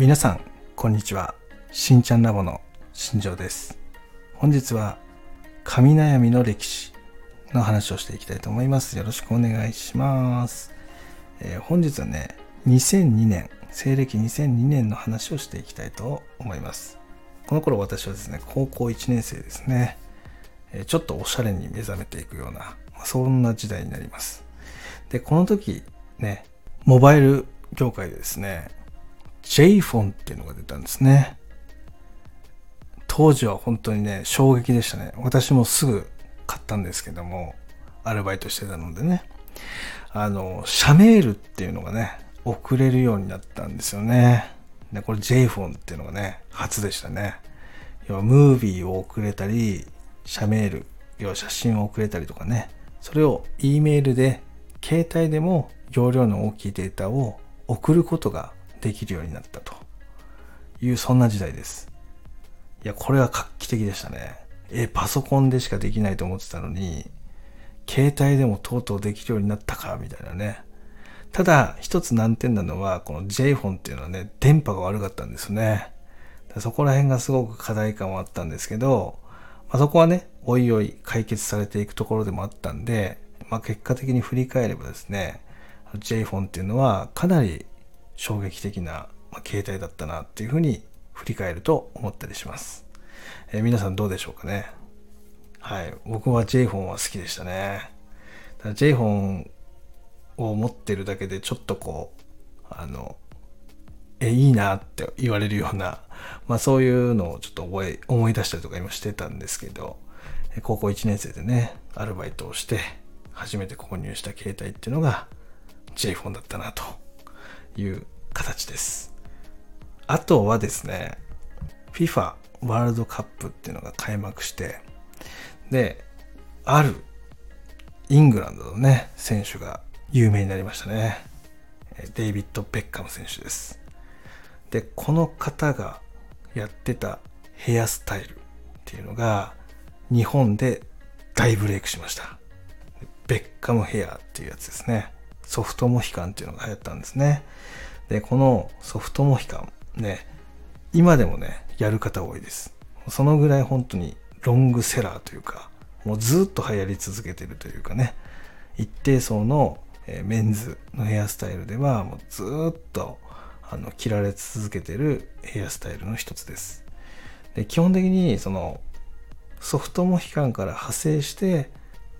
皆さんこんにちは。しんちゃんラボの新庄です。本日は神悩みの歴史の話をしていきたいと思います。よろしくお願いします、えー本日はね2002年西暦2002年の話をしていきたいと思います。この頃私はですね高校1年生ですね。ちょっとおしゃれに目覚めていくような、まそんな時代になります。で、この時ね、モバイル業界でですね、J フォンっていうのが出たんですね。当時は本当にね、衝撃でしたね。私もすぐ買ったんですけども、アルバイトしてたのでね、あの、社メールっていうのがね、送れるようになったんですよね。で、これ J フォンっていうのがね、初でしたね。要はムービーを送れたり、社メール、要は写真を送れたりとかね、それを E メールで、携帯でも容量の大きいデータを送ることができるようになったという、そんな時代です。いや、これは画期的でしたね。え、パソコンでしかできないと思ってたのに、携帯でもとうとうできるようになったか、みたいなね。ただ、一つ難点なのは、この J フォンっていうのはね、電波が悪かったんですね。そこら辺がすごく課題感はあったんですけど、まあ、そこはね、おいおい解決されていくところでもあったんで、まあ、結果的に振り返ればですね、J フォンっていうのはかなり衝撃的な、ま、携帯だったなっていうふうに振り返ると思ったりします。えー皆さんどうでしょうかね？はい。僕は J フォンは好きでしたね。ただ J フォンを持ってるだけでちょっとこう、あの、え、いいなって言われるような、まあそういうのをちょっと覚え、思い出したりとか今してたんですけど、高校1年生でね、アルバイトをして、初めて購入した携帯っていうのが J フォンだったなという形です。あとはですね、FIFA ワールドカップっていうのが開幕して、で、あるイングランドのね、選手が有名になりましたね。デイビッド・ベッカム選手です。で、この方がやってたヘアスタイルっていうのが日本で大ブレイクしました。ベッカムヘアっていうやつですね。ソフトモヒカンっていうのが流行ったんですね。で、このソフトモヒカンね、今でもね、やる方多いです。そのぐらい本当にロングセラーというか、もうずっと流行り続けてるというかね、一定層のメンズのヘアスタイルではもうずっとあの着られ続けてるヘアスタイルの一つです。で基本的にそのソフトモヒカンから派生して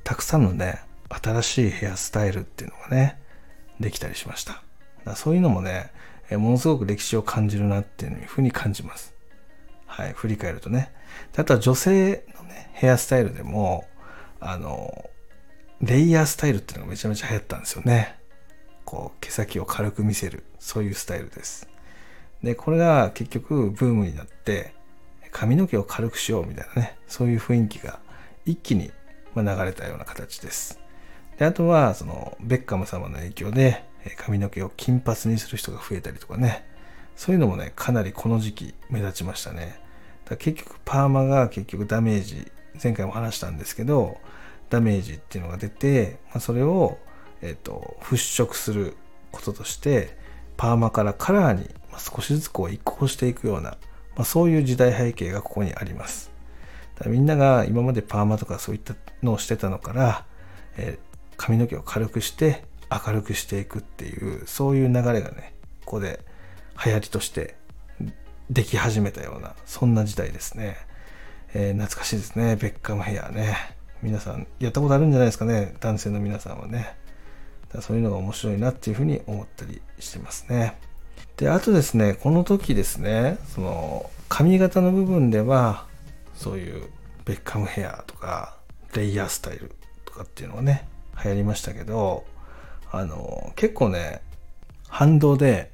たくさんのね新しいヘアスタイルっていうのがねできたりしました。だそういうのもねえものすごく歴史を感じるなっていうふうに感じます。はい、振り返るとね。あとは女性のね、ヘアスタイルでも、あの、レイヤースタイルっていうのがめちゃめちゃ流行ったんですよね。こう、毛先を軽く見せる、そういうスタイルです。で、これが結局ブームになって、髪の毛を軽くしようみたいなね、そういう雰囲気が一気に流れたような形です。で、あとは、その、ベッカム様の影響で、髪の毛を金髪にする人が増えたりとかね、そういうのもね、かなりこの時期目立ちましたね。だ結局パーマが結局ダメージ、前回も話したんですけど、ダメージっていうのが出て、まあ、それを、えっ、と、払拭することとして、パーマからカラーに少しずつこう移行していくような、まあ、そういう時代背景がここにあります。だみんなが今までパーマとかそういったのをしてたのから、えー髪の毛を軽くして明るくしていくっていう、そういう流れがね、ここで流行りとしてでき始めたような、そんな時代ですね。えー懐かしいですね。ベッカムヘアね。皆さん、やったことあるんじゃないですかね。男性の皆さんはね。だそういうのが面白いなっていうふうに思ったりしてますね。で、あとですね、この時ですね、その、髪型の部分では、そういうベッカムヘアとか、レイヤースタイルとかっていうのがね、流行りましたけど、あの、結構ね、反動で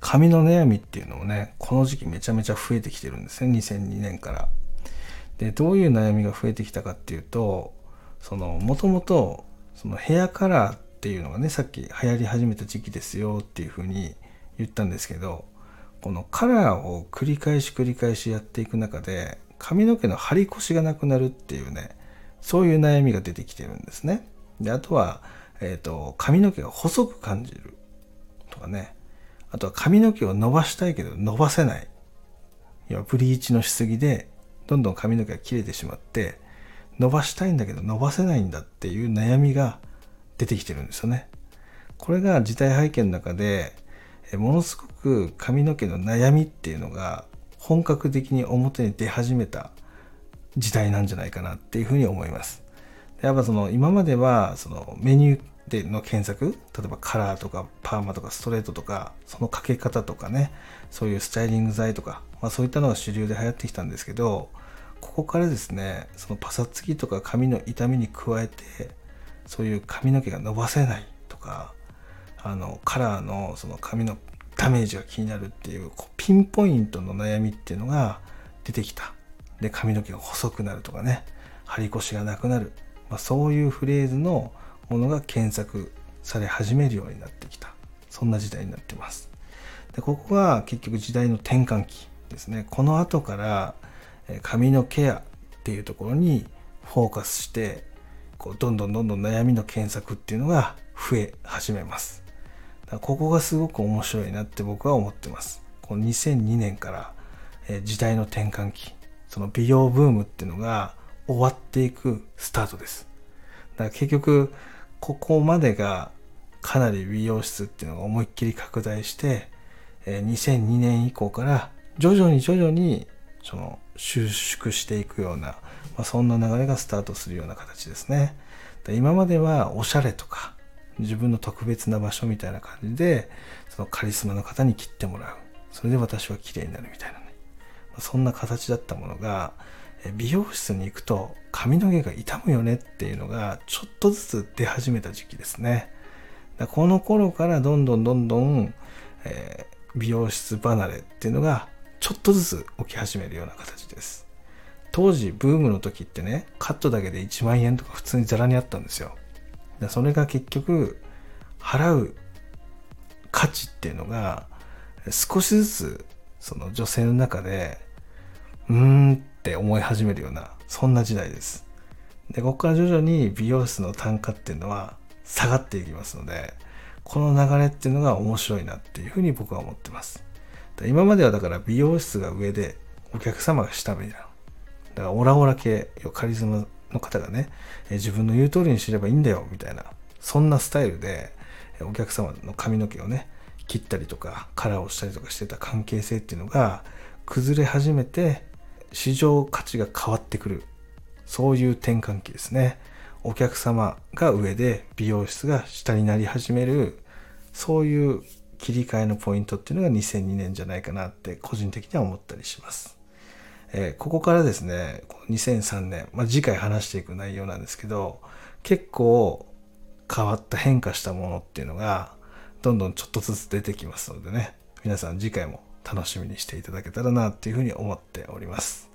髪の悩みっていうのもね、この時期めちゃめちゃ増えてきてるんですね、2002年から。で、どういう悩みが増えてきたかっていうと、その、もともと、そのヘアカラーっていうのがね、さっき流行り始めた時期ですよっていうふうに言ったんですけど、このカラーを繰り返し繰り返しやっていく中で、髪の毛の張り腰がなくなるっていうね、そういう悩みが出てきてるんですね。で、あとは、えっ、と、髪の毛が細く感じるとかね。あとは髪の毛を伸ばしたいけど伸ばせない。要はブリーチのしすぎで、どんどん髪の毛が切れてしまって、伸ばしたいんだけど伸ばせないんだっていう悩みが出てきてるんですよね。これが事態背景の中で、ものすごく髪の毛の悩みっていうのが本格的に表に出始めた時代なんじゃないかなっていうふうに思います。やっぱその今まではそのメニューでの検索例えばカラーとかパーマとかストレートとかそのかけ方とかねそういうスタイリング剤とか、まあ、そういったのが主流で流行ってきたんですけどここからですねそのパサつきとか髪の痛みに加えてそういう髪の毛が伸ばせないとかあのカラーのその髪のダメージが気になるっていうピンポイントの悩みっていうのが出てきた。で髪の毛が細くなるとかね張り腰がなくなる、まあ、そういうフレーズのものが検索され始めるようになってきた。そんな時代になってます。でここが結局時代の転換期ですね。この後から髪のケアっていうところにフォーカスしてこうどんどんどんどん悩みの検索っていうのが増え始めます。ここがすごく面白いなって僕は思ってます。この2002年から時代の転換期その美容ブームっていうのが終わっていくスタートですだから結局ここまでがかなり美容室っていうのが思いっきり拡大して、2002年以降から徐々に徐々にその収縮していくような、まあ、そんな流れがスタートするような形ですね。今まではおしゃれとか自分の特別な場所みたいな感じでそのカリスマの方に切ってもらう。それで私は綺麗になるみたいなね。そんな形だったものが美容室に行くと髪の毛が傷むよねっていうのがちょっとずつ出始めた時期ですね。この頃からどんどんどんどん、えー、美容室離れっていうのがちょっとずつ起き始めるような形です。当時ブームの時ってね、カットだけで1万円とか普通にザラにあったんですよ。それが結局払う価値っていうのが少しずつその女性の中でうーんって思い始めるようなそんな時代です。で、ここから徐々に美容室の単価っていうのは下がっていきますので、この流れっていうのが面白いなっていうふうに僕は思ってます。今まではだから美容室が上でお客様が下目になる。だからオラオラ系、カリスマの方がね、自分の言う通りにすればいいんだよみたいな、そんなスタイルでお客様の髪の毛をね、切ったりとかカラーをしたりとかしてた関係性っていうのが崩れ始めて市場価値が変わってくる。そういう転換期ですね。お客様が上で美容室が下になり始める。そういう切り替えのポイントっていうのが2002年じゃないかなって個人的には思ったりします。えー、ここからですね、2003年、まあ、次回話していく内容なんですけど、結構変わった変化したものっていうのが、どんどんちょっとずつ出てきますのでね、皆さん次回も楽しみにしていただけたらなっていうふうに思っております。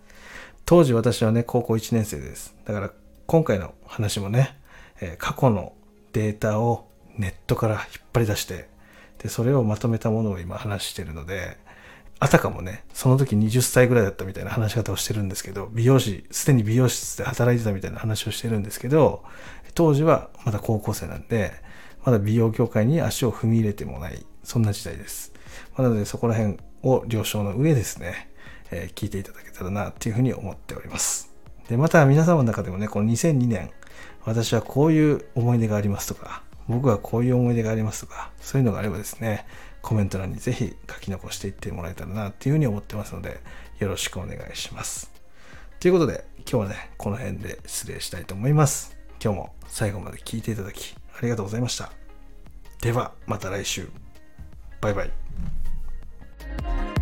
当時私はね、高校1年生です。だから今回の話もね、え、過去のデータをネットから引っ張り出して、で、それをまとめたものを今話してるので、あたかもね、その時20歳ぐらいだったみたいな話し方をしてるんですけど、美容師、すでに美容室で働いてたみたいな話をしてるんですけど、当時はまだ高校生なんで、まだ美容業界に足を踏み入れてもない、そんな時代です。なのでそこら辺を了承の上ですね、えー、聞いていただけたらなっていうふうに思っております。で、また皆様の中でもね、この2002年、私はこういう思い出がありますとか、僕はこういう思い出がありますとか、そういうのがあればですね、コメント欄にぜひ書き残していってもらえたらなっていうふうに思ってますので、よろしくお願いします。ということで、今日はね、この辺で失礼したいと思います。今日も最後まで聞いていただき、ありがとうございました。では、また来週。バイバイ。thank you